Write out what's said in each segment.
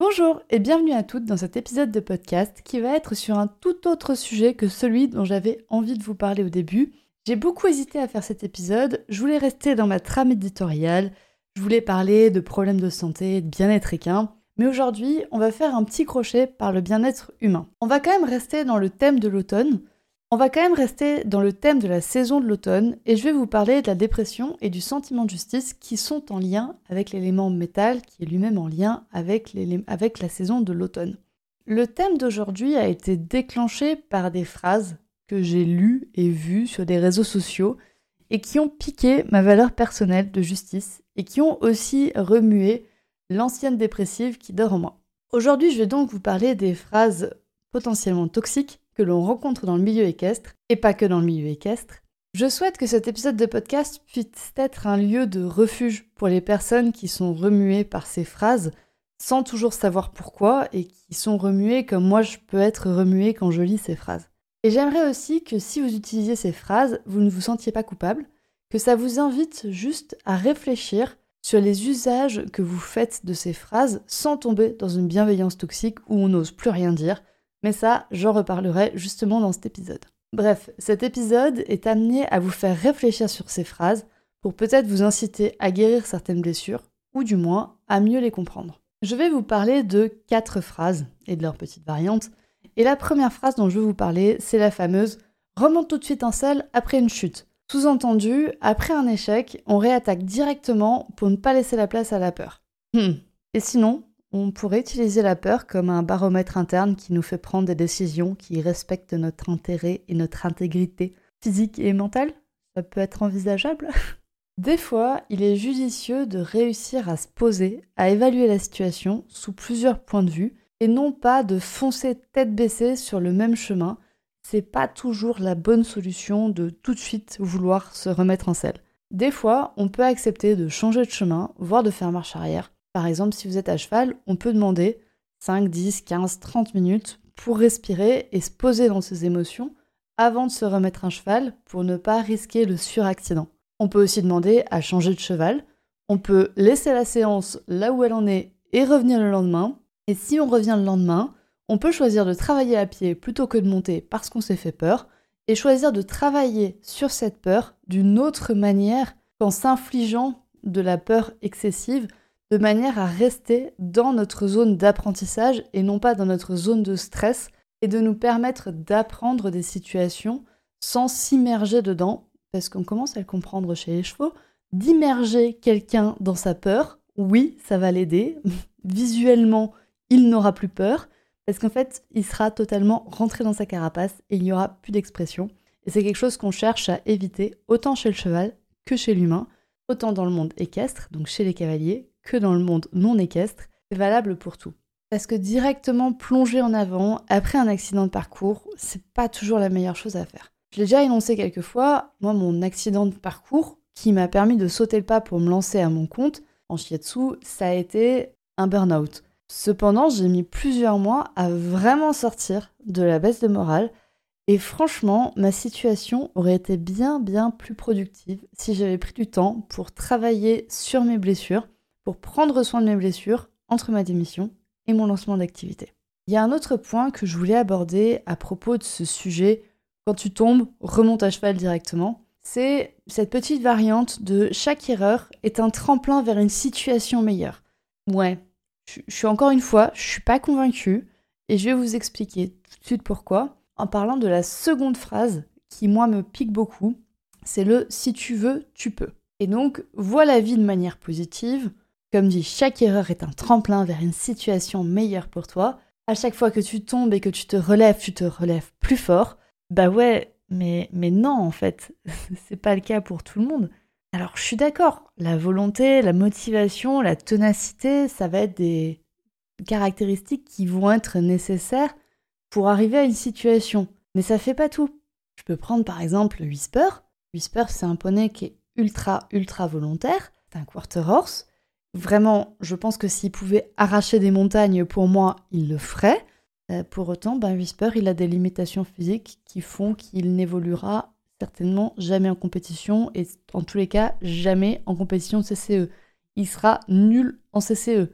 Bonjour et bienvenue à toutes dans cet épisode de podcast qui va être sur un tout autre sujet que celui dont j'avais envie de vous parler au début. J'ai beaucoup hésité à faire cet épisode, je voulais rester dans ma trame éditoriale, je voulais parler de problèmes de santé, de bien-être équin, mais aujourd'hui on va faire un petit crochet par le bien-être humain. On va quand même rester dans le thème de l'automne, on va quand même rester dans le thème de la saison de l'automne et je vais vous parler de la dépression et du sentiment de justice qui sont en lien avec l'élément métal qui est lui-même en lien avec, la saison de l'automne. Le thème d'aujourd'hui a été déclenché par des phrases que j'ai lues et vues sur des réseaux sociaux et qui ont piqué ma valeur personnelle de justice et qui ont aussi remué l'ancienne dépressive qui dort en moi. Aujourd'hui, je vais donc vous parler des phrases potentiellement toxiques que l'on rencontre dans le milieu équestre, et pas que dans le milieu équestre. Je souhaite que cet épisode de podcast puisse être un lieu de refuge pour les personnes qui sont remuées par ces phrases sans toujours savoir pourquoi et qui sont remuées comme moi je peux être remuée quand je lis ces phrases. Et j'aimerais aussi que si vous utilisiez ces phrases, vous ne vous sentiez pas coupable, que ça vous invite juste à réfléchir sur les usages que vous faites de ces phrases sans tomber dans une bienveillance toxique où on n'ose plus rien dire, mais ça, j'en reparlerai justement dans cet épisode. Bref, cet épisode est amené à vous faire réfléchir sur ces phrases pour peut-être vous inciter à guérir certaines blessures, ou du moins à mieux les comprendre. Je vais vous parler de quatre phrases et de leurs petites variantes. Et la première phrase dont je vais vous parler, c'est la fameuse remonte tout de suite en selle après une chute. Sous-entendu, après un échec, on réattaque directement pour ne pas laisser la place à la peur. Hmm. Et sinon, on pourrait utiliser la peur comme un baromètre interne qui nous fait prendre des décisions qui respectent notre intérêt et notre intégrité physique et mentale. Ça peut être envisageable? Des fois, il est judicieux de réussir à se poser, à évaluer la situation sous plusieurs points de vue et non pas de foncer tête baissée sur le même chemin. C'est pas toujours la bonne solution de tout de suite vouloir se remettre en selle. Des fois, on peut accepter de changer de chemin, voire de faire marche arrière, par exemple, si vous êtes à cheval, on peut demander 5, 10, 15, 30 minutes pour respirer et se poser dans ses émotions avant de se remettre un cheval pour ne pas risquer le suraccident. On peut aussi demander à changer de cheval. On peut laisser la séance là où elle en est et revenir le lendemain. Et si on revient le lendemain, on peut choisir de travailler à pied plutôt que de monter parce qu'on s'est fait peur et choisir de travailler sur cette peur d'une autre manière qu'en s'infligeant de la peur excessive de manière à rester dans notre zone d'apprentissage et non pas dans notre zone de stress et de nous permettre d'apprendre des situations sans s'immerger dedans, parce qu'on commence à le comprendre chez les chevaux, d'immerger quelqu'un dans sa peur, oui, ça va l'aider. Visuellement, il n'aura plus peur, parce qu'en fait, il sera totalement rentré dans sa carapace et il n'y aura plus d'expression. Et c'est quelque chose qu'on cherche à éviter autant chez le cheval que chez l'humain, autant dans le monde équestre, donc chez les cavaliers, que dans le monde non équestre, c'est valable pour tout. Parce que directement plonger en avant après un accident de parcours, c'est pas toujours la meilleure chose à faire. Je l'ai déjà énoncé quelques fois, moi mon accident de parcours qui m'a permis de sauter le pas pour me lancer à mon compte en shiatsu, ça a été un burn-out. Cependant, j'ai mis plusieurs mois à vraiment sortir de la baisse de morale et franchement, ma situation aurait été bien bien plus productive si j'avais pris du temps pour travailler sur mes blessures pour prendre soin de mes blessures entre ma démission et mon lancement d'activité. Il y a un autre point que je voulais aborder à propos de ce sujet. Quand tu tombes, remonte à cheval directement. C'est cette petite variante de chaque erreur est un tremplin vers une situation meilleure. Ouais, je, suis encore une fois, je suis pas convaincue et je vais vous expliquer tout de suite pourquoi en parlant de la seconde phrase qui moi me pique beaucoup, c'est le si tu veux, tu peux. Et donc, vois la vie de manière positive, comme dit, chaque erreur est un tremplin vers une situation meilleure pour toi. À chaque fois que tu tombes et que tu te relèves, tu te relèves plus fort. Bah ouais, mais, non, en fait, c'est pas le cas pour tout le monde. Alors je suis d'accord, la volonté, la motivation, la ténacité, ça va être des, caractéristiques qui vont être nécessaires pour arriver à une situation. Mais ça fait pas tout. Je peux prendre par exemple Whisper. Whisper, c'est un poney qui est ultra, ultra volontaire. C'est un quarter horse. Vraiment, je pense que s'il pouvait arracher des montagnes pour moi, il le ferait. Euh, pour autant, ben, Whisper, il a des limitations physiques qui font qu'il n'évoluera certainement jamais en compétition et en tous les cas, jamais en compétition de CCE. Il sera nul en CCE.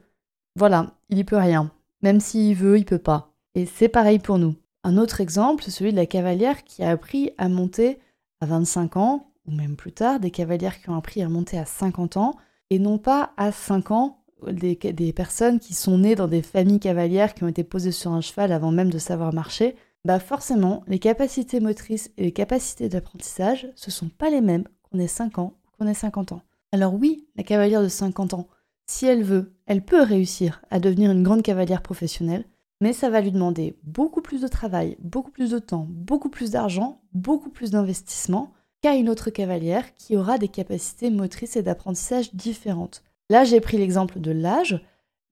Voilà, il y peut rien. Même s'il veut, il peut pas. Et c'est pareil pour nous. Un autre exemple, c'est celui de la cavalière qui a appris à monter à 25 ans, ou même plus tard, des cavalières qui ont appris à monter à 50 ans, et non pas à 5 ans des, personnes qui sont nées dans des familles cavalières qui ont été posées sur un cheval avant même de savoir marcher, bah forcément, les capacités motrices et les capacités d'apprentissage, ce sont pas les mêmes qu'on ait 5 ans ou qu'on ait 50 ans. Alors oui, la cavalière de 50 ans, si elle veut, elle peut réussir à devenir une grande cavalière professionnelle, mais ça va lui demander beaucoup plus de travail, beaucoup plus de temps, beaucoup plus d'argent, beaucoup plus d'investissement qu'à une autre cavalière qui aura des capacités motrices et d'apprentissage différentes. Là, j'ai pris l'exemple de l'âge,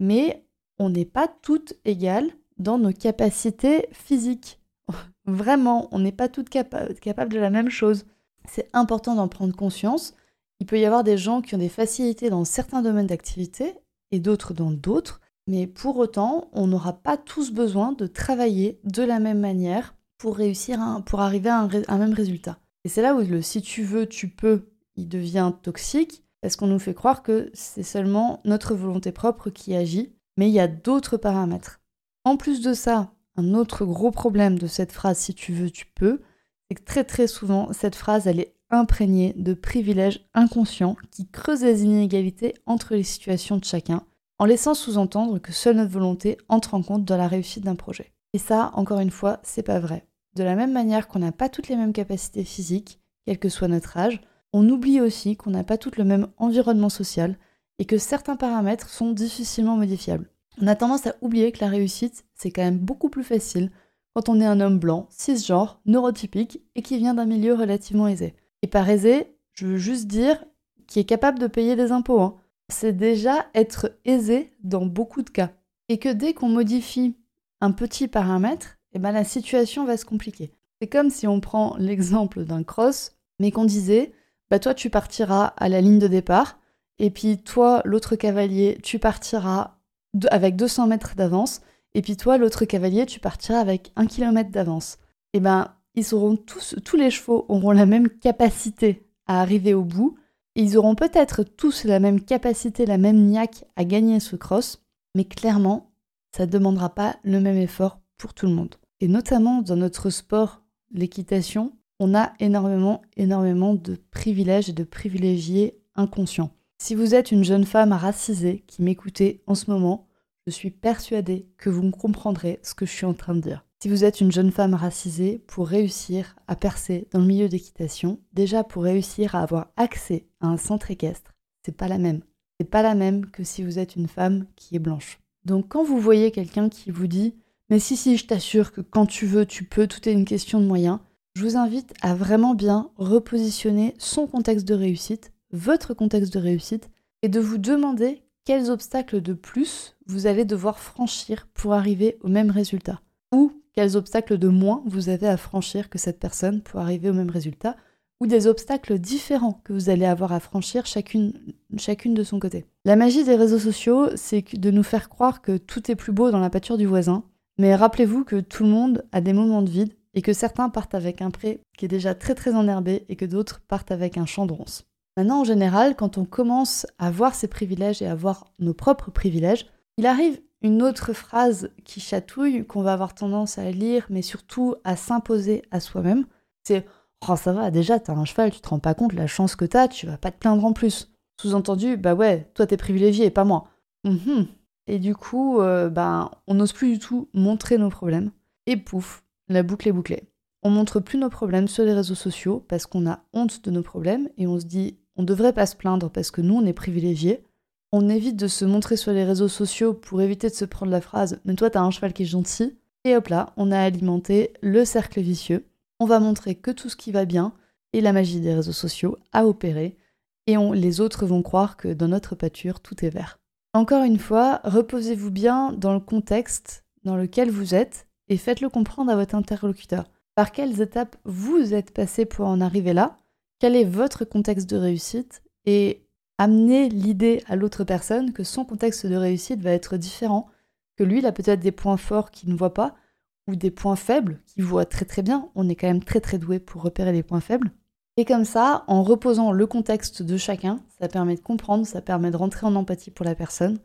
mais on n'est pas toutes égales dans nos capacités physiques. Vraiment, on n'est pas toutes capables de la même chose. C'est important d'en prendre conscience. Il peut y avoir des gens qui ont des facilités dans certains domaines d'activité et d'autres dans d'autres, mais pour autant, on n'aura pas tous besoin de travailler de la même manière pour réussir, pour arriver à un même résultat. Et c'est là où le si tu veux, tu peux, il devient toxique parce qu'on nous fait croire que c'est seulement notre volonté propre qui agit, mais il y a d'autres paramètres. En plus de ça, un autre gros problème de cette phrase si tu veux, tu peux, c'est que très très souvent, cette phrase, elle est imprégnée de privilèges inconscients qui creusent les inégalités entre les situations de chacun, en laissant sous-entendre que seule notre volonté entre en compte dans la réussite d'un projet. Et ça, encore une fois, c'est pas vrai. De la même manière qu'on n'a pas toutes les mêmes capacités physiques, quel que soit notre âge, on oublie aussi qu'on n'a pas toutes le même environnement social et que certains paramètres sont difficilement modifiables. On a tendance à oublier que la réussite, c'est quand même beaucoup plus facile quand on est un homme blanc, cisgenre, neurotypique et qui vient d'un milieu relativement aisé. Et par aisé, je veux juste dire qui est capable de payer des impôts. Hein. C'est déjà être aisé dans beaucoup de cas. Et que dès qu'on modifie un petit paramètre, eh ben, la situation va se compliquer. C'est comme si on prend l'exemple d'un cross, mais qu'on disait, bah toi tu partiras à la ligne de départ, et puis toi, l'autre cavalier, tu partiras avec 200 mètres d'avance, et puis toi, l'autre cavalier, tu partiras avec 1 km d'avance. Eh ben, ils auront tous, tous les chevaux auront la même capacité à arriver au bout, et ils auront peut-être tous la même capacité, la même niaque à gagner ce cross, mais clairement, ça ne demandera pas le même effort pour tout le monde. Et notamment dans notre sport, l'équitation, on a énormément, énormément de privilèges et de privilégiés inconscients. Si vous êtes une jeune femme racisée qui m'écoutez en ce moment, je suis persuadée que vous me comprendrez ce que je suis en train de dire. Si vous êtes une jeune femme racisée, pour réussir à percer dans le milieu d'équitation, déjà pour réussir à avoir accès à un centre équestre, c'est pas la même. C'est pas la même que si vous êtes une femme qui est blanche. Donc quand vous voyez quelqu'un qui vous dit mais si, si, je t'assure que quand tu veux, tu peux, tout est une question de moyens. Je vous invite à vraiment bien repositionner son contexte de réussite, votre contexte de réussite, et de vous demander quels obstacles de plus vous allez devoir franchir pour arriver au même résultat. Ou quels obstacles de moins vous avez à franchir que cette personne pour arriver au même résultat. Ou des obstacles différents que vous allez avoir à franchir chacune, chacune de son côté. La magie des réseaux sociaux, c'est de nous faire croire que tout est plus beau dans la pâture du voisin, mais rappelez-vous que tout le monde a des moments de vide et que certains partent avec un pré qui est déjà très très enherbé et que d'autres partent avec un champ de ronces. Maintenant, en général, quand on commence à voir ses privilèges et à voir nos propres privilèges, il arrive une autre phrase qui chatouille, qu'on va avoir tendance à lire, mais surtout à s'imposer à soi-même. C'est Oh, ça va, déjà, t'as un cheval, tu te rends pas compte la chance que t'as, tu vas pas te plaindre en plus. Sous-entendu, bah ouais, toi t'es privilégié pas moi. Mhm. Et du coup, ben, on n'ose plus du tout montrer nos problèmes. Et pouf, la boucle est bouclée. On montre plus nos problèmes sur les réseaux sociaux parce qu'on a honte de nos problèmes et on se dit on devrait pas se plaindre parce que nous on est privilégiés. On évite de se montrer sur les réseaux sociaux pour éviter de se prendre la phrase mais toi t'as un cheval qui est gentil. Et hop là, on a alimenté le cercle vicieux. On va montrer que tout ce qui va bien et la magie des réseaux sociaux a opéré et les autres vont croire que dans notre pâture tout est vert. Encore une fois, reposez-vous bien dans le contexte dans lequel vous êtes et faites-le comprendre à votre interlocuteur. Par quelles étapes vous êtes passé pour en arriver là? Quel est votre contexte de réussite? Et amenez l'idée à l'autre personne que son contexte de réussite va être différent, que lui, il a peut-être des points forts qu'il ne voit pas, ou des points faibles qu'il voit très très bien. On est quand même très très doué pour repérer les points faibles. Et comme ça, en reposant le contexte de chacun, ça permet de comprendre, ça permet de rentrer en empathie pour la personne,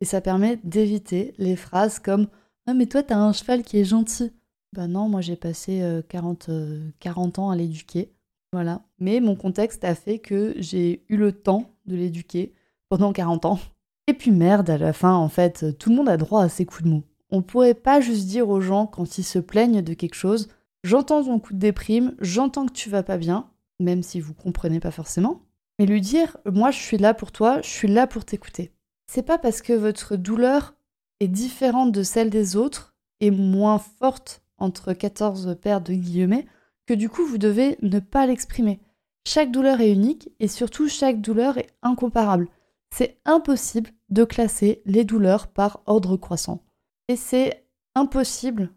et ça permet d'éviter les phrases comme Ah, mais toi, t'as un cheval qui est gentil. Ben non, moi j'ai passé 40, euh, 40 euh, ans à l'éduquer. Voilà. Mais mon contexte a fait que j'ai eu le temps de l'éduquer pendant 40 ans. Et puis merde, à la fin, en fait, tout le monde a droit à ses coups de mou. On pourrait pas juste dire aux gens quand ils se plaignent de quelque chose J'entends ton coup de déprime, j'entends que tu vas pas bien, même si vous comprenez pas forcément, mais lui dire moi je suis là pour toi, je suis là pour t'écouter. C'est pas parce que votre douleur est différente de celle des autres et moins forte entre 14 paires de guillemets que du coup vous devez ne pas l'exprimer. Chaque douleur est unique et surtout chaque douleur est incomparable. C'est impossible de classer les douleurs par ordre croissant. Et c'est impossible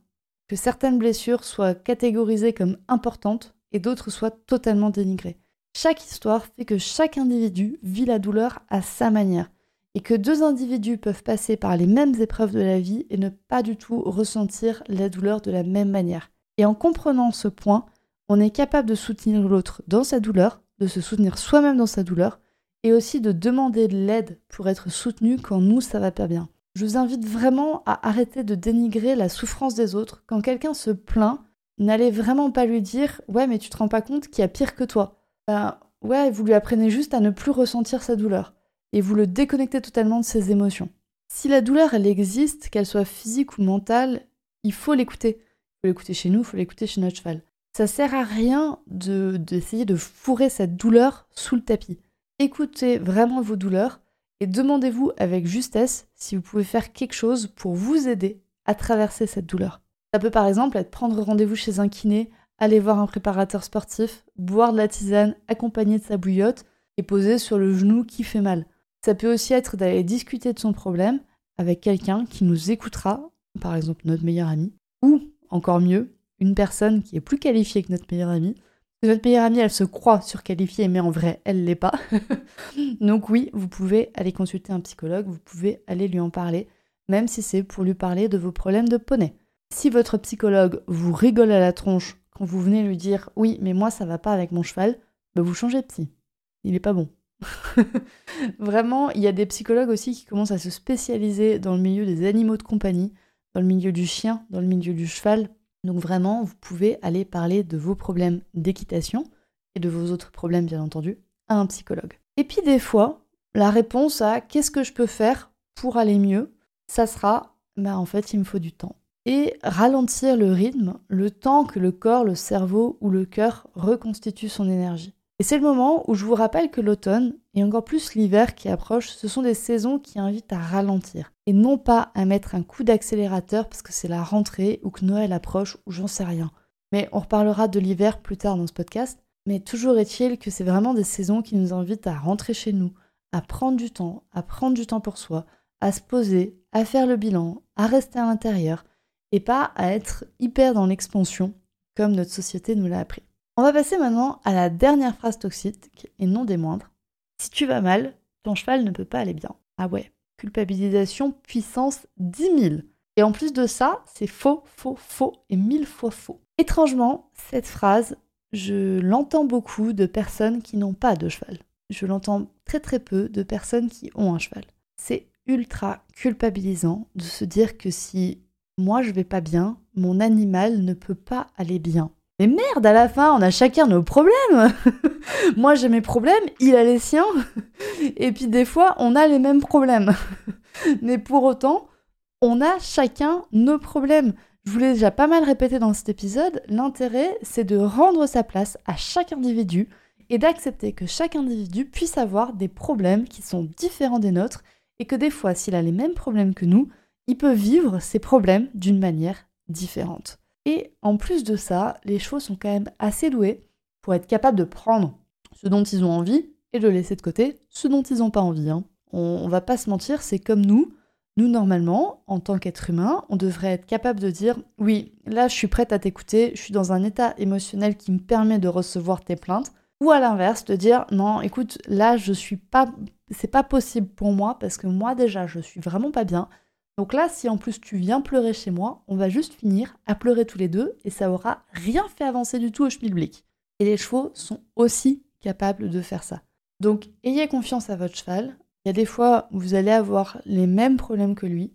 que certaines blessures soient catégorisées comme importantes et d'autres soient totalement dénigrées. Chaque histoire fait que chaque individu vit la douleur à sa manière et que deux individus peuvent passer par les mêmes épreuves de la vie et ne pas du tout ressentir la douleur de la même manière. Et en comprenant ce point, on est capable de soutenir l'autre dans sa douleur, de se soutenir soi-même dans sa douleur et aussi de demander de l'aide pour être soutenu quand nous ça va pas bien. Je vous invite vraiment à arrêter de dénigrer la souffrance des autres. Quand quelqu'un se plaint, n'allez vraiment pas lui dire Ouais, mais tu te rends pas compte qu'il y a pire que toi. Ben ouais, vous lui apprenez juste à ne plus ressentir sa douleur et vous le déconnectez totalement de ses émotions. Si la douleur, elle existe, qu'elle soit physique ou mentale, il faut l'écouter. Il faut l'écouter chez nous, il faut l'écouter chez notre cheval. Ça sert à rien d'essayer de, de fourrer cette douleur sous le tapis. Écoutez vraiment vos douleurs et demandez-vous avec justesse si vous pouvez faire quelque chose pour vous aider à traverser cette douleur. Ça peut par exemple être prendre rendez-vous chez un kiné, aller voir un préparateur sportif, boire de la tisane accompagné de sa bouillotte et poser sur le genou qui fait mal. Ça peut aussi être d'aller discuter de son problème avec quelqu'un qui nous écoutera, par exemple notre meilleur ami, ou encore mieux, une personne qui est plus qualifiée que notre meilleur ami. Notre meilleure amie, elle se croit surqualifiée, mais en vrai, elle l'est pas. Donc oui, vous pouvez aller consulter un psychologue, vous pouvez aller lui en parler, même si c'est pour lui parler de vos problèmes de poney. Si votre psychologue vous rigole à la tronche quand vous venez lui dire oui, mais moi ça va pas avec mon cheval, bah vous changez de psy. Il est pas bon. Vraiment, il y a des psychologues aussi qui commencent à se spécialiser dans le milieu des animaux de compagnie, dans le milieu du chien, dans le milieu du cheval. Donc vraiment, vous pouvez aller parler de vos problèmes d'équitation et de vos autres problèmes bien entendu à un psychologue. Et puis des fois, la réponse à qu'est-ce que je peux faire pour aller mieux, ça sera bah en fait, il me faut du temps et ralentir le rythme, le temps que le corps, le cerveau ou le cœur reconstituent son énergie. Et c'est le moment où je vous rappelle que l'automne, et encore plus l'hiver qui approche, ce sont des saisons qui invitent à ralentir, et non pas à mettre un coup d'accélérateur parce que c'est la rentrée ou que Noël approche ou j'en sais rien. Mais on reparlera de l'hiver plus tard dans ce podcast, mais toujours est-il que c'est vraiment des saisons qui nous invitent à rentrer chez nous, à prendre du temps, à prendre du temps pour soi, à se poser, à faire le bilan, à rester à l'intérieur, et pas à être hyper dans l'expansion comme notre société nous l'a appris. On va passer maintenant à la dernière phrase toxique et non des moindres. Si tu vas mal, ton cheval ne peut pas aller bien. Ah ouais, culpabilisation puissance 10 000. Et en plus de ça, c'est faux, faux, faux et mille fois faux. Étrangement, cette phrase, je l'entends beaucoup de personnes qui n'ont pas de cheval. Je l'entends très très peu de personnes qui ont un cheval. C'est ultra culpabilisant de se dire que si moi je vais pas bien, mon animal ne peut pas aller bien. Mais merde, à la fin, on a chacun nos problèmes. moi j'ai mes problèmes, il a les siens. Et puis des fois, on a les mêmes problèmes. Mais pour autant, on a chacun nos problèmes. Je vous l'ai déjà pas mal répété dans cet épisode, l'intérêt c'est de rendre sa place à chaque individu et d'accepter que chaque individu puisse avoir des problèmes qui sont différents des nôtres et que des fois, s'il a les mêmes problèmes que nous, il peut vivre ses problèmes d'une manière différente. Et en plus de ça, les chevaux sont quand même assez doués pour être capables de prendre ce dont ils ont envie et de laisser de côté ce dont ils n'ont pas envie. Hein. On, on va pas se mentir, c'est comme nous. Nous, normalement, en tant qu'être humain, on devrait être capable de dire oui, là, je suis prête à t'écouter, je suis dans un état émotionnel qui me permet de recevoir tes plaintes. Ou à l'inverse, de dire non, écoute, là, je suis pas, c'est pas possible pour moi parce que moi déjà, je suis vraiment pas bien. Donc là, si en plus tu viens pleurer chez moi, on va juste finir à pleurer tous les deux et ça aura rien fait avancer du tout au schmilblick. Et les chevaux sont aussi capables de faire ça. Donc ayez confiance à votre cheval, il y a des fois où vous allez avoir les mêmes problèmes que lui,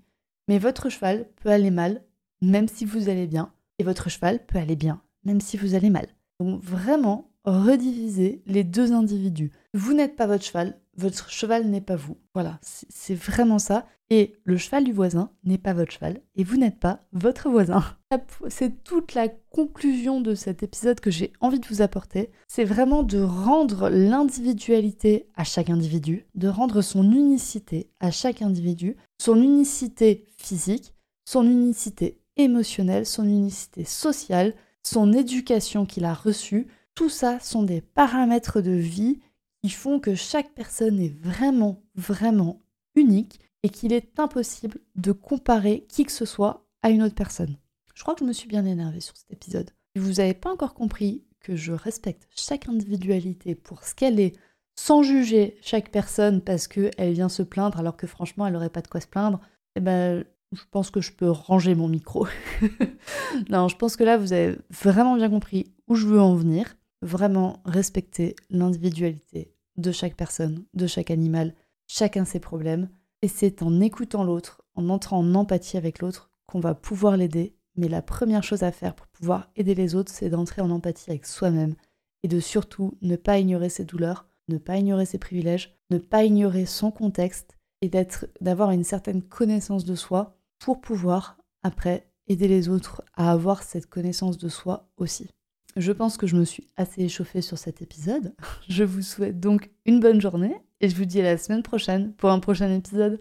mais votre cheval peut aller mal, même si vous allez bien, et votre cheval peut aller bien, même si vous allez mal. Donc vraiment, redivisez les deux individus. Vous n'êtes pas votre cheval, votre cheval n'est pas vous. Voilà, c'est vraiment ça. Et le cheval du voisin n'est pas votre cheval et vous n'êtes pas votre voisin. C'est toute la conclusion de cet épisode que j'ai envie de vous apporter. C'est vraiment de rendre l'individualité à chaque individu, de rendre son unicité à chaque individu, son unicité physique, son unicité émotionnelle, son unicité sociale, son éducation qu'il a reçue. Tout ça sont des paramètres de vie qui font que chaque personne est vraiment, vraiment unique et qu'il est impossible de comparer qui que ce soit à une autre personne. Je crois que je me suis bien énervée sur cet épisode. Si vous n'avez pas encore compris que je respecte chaque individualité pour ce qu'elle est, sans juger chaque personne parce qu'elle vient se plaindre alors que franchement elle n'aurait pas de quoi se plaindre, eh ben, je pense que je peux ranger mon micro. non, je pense que là vous avez vraiment bien compris où je veux en venir. Vraiment respecter l'individualité de chaque personne, de chaque animal, chacun ses problèmes. Et c'est en écoutant l'autre, en entrant en empathie avec l'autre, qu'on va pouvoir l'aider. Mais la première chose à faire pour pouvoir aider les autres, c'est d'entrer en empathie avec soi-même et de surtout ne pas ignorer ses douleurs, ne pas ignorer ses privilèges, ne pas ignorer son contexte et d'être, d'avoir une certaine connaissance de soi pour pouvoir après aider les autres à avoir cette connaissance de soi aussi. Je pense que je me suis assez échauffée sur cet épisode. Je vous souhaite donc une bonne journée et je vous dis à la semaine prochaine pour un prochain épisode.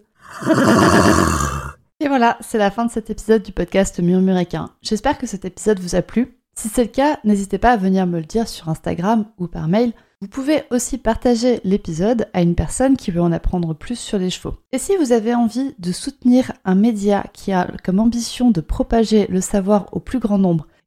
Et voilà, c'est la fin de cet épisode du podcast Murmuréquin. J'espère que cet épisode vous a plu. Si c'est le cas, n'hésitez pas à venir me le dire sur Instagram ou par mail. Vous pouvez aussi partager l'épisode à une personne qui veut en apprendre plus sur les chevaux. Et si vous avez envie de soutenir un média qui a comme ambition de propager le savoir au plus grand nombre